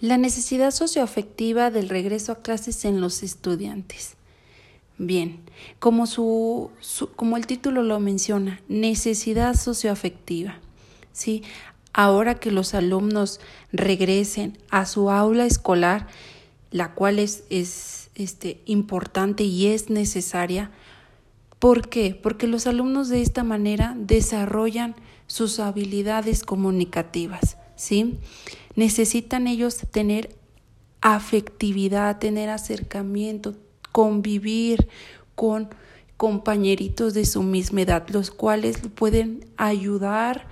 La necesidad socioafectiva del regreso a clases en los estudiantes. Bien, como, su, como el título lo menciona, necesidad socioafectiva. ¿sí? Ahora que los alumnos regresen a su aula escolar, la cual es, es este, importante y es necesaria, ¿por qué? Porque los alumnos de esta manera desarrollan sus habilidades comunicativas, ¿sí? Necesitan ellos tener afectividad, tener acercamiento, convivir con compañeritos de su misma edad, los cuales pueden ayudar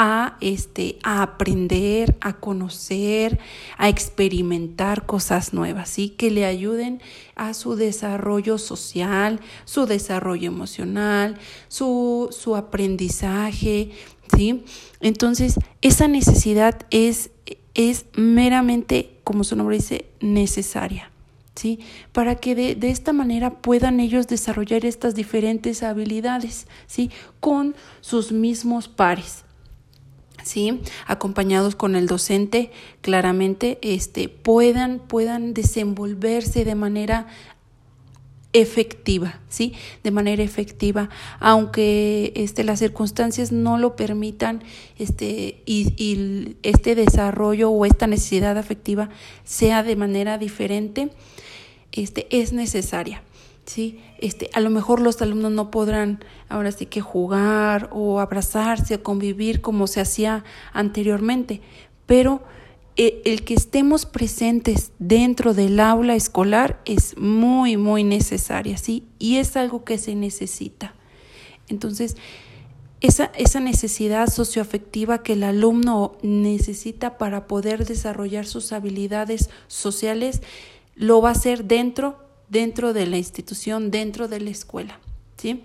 a este a aprender, a conocer, a experimentar cosas nuevas, ¿sí? que le ayuden a su desarrollo social, su desarrollo emocional, su, su aprendizaje, ¿sí? Entonces, esa necesidad es, es meramente, como su nombre dice, necesaria. ¿Sí? Para que de, de, esta manera puedan ellos desarrollar estas diferentes habilidades, ¿sí? Con sus mismos pares. ¿Sí? acompañados con el docente, claramente este, puedan, puedan desenvolverse de manera efectiva, ¿sí? De manera efectiva, aunque este, las circunstancias no lo permitan, este, y, y este desarrollo o esta necesidad afectiva sea de manera diferente, este, es necesaria. ¿Sí? Este, a lo mejor los alumnos no podrán ahora sí que jugar o abrazarse o convivir como se hacía anteriormente, pero eh, el que estemos presentes dentro del aula escolar es muy, muy necesaria, ¿sí? Y es algo que se necesita. Entonces, esa, esa necesidad socioafectiva que el alumno necesita para poder desarrollar sus habilidades sociales, lo va a hacer dentro dentro de la institución, dentro de la escuela, ¿sí?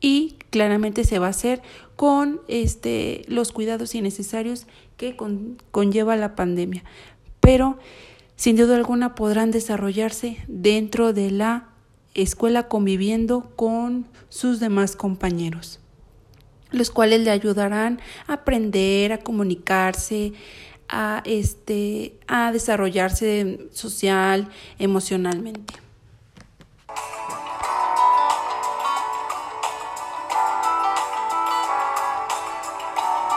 Y claramente se va a hacer con este, los cuidados innecesarios que conlleva la pandemia. Pero sin duda alguna podrán desarrollarse dentro de la escuela conviviendo con sus demás compañeros, los cuales le ayudarán a aprender, a comunicarse, a, este, a desarrollarse social, emocionalmente.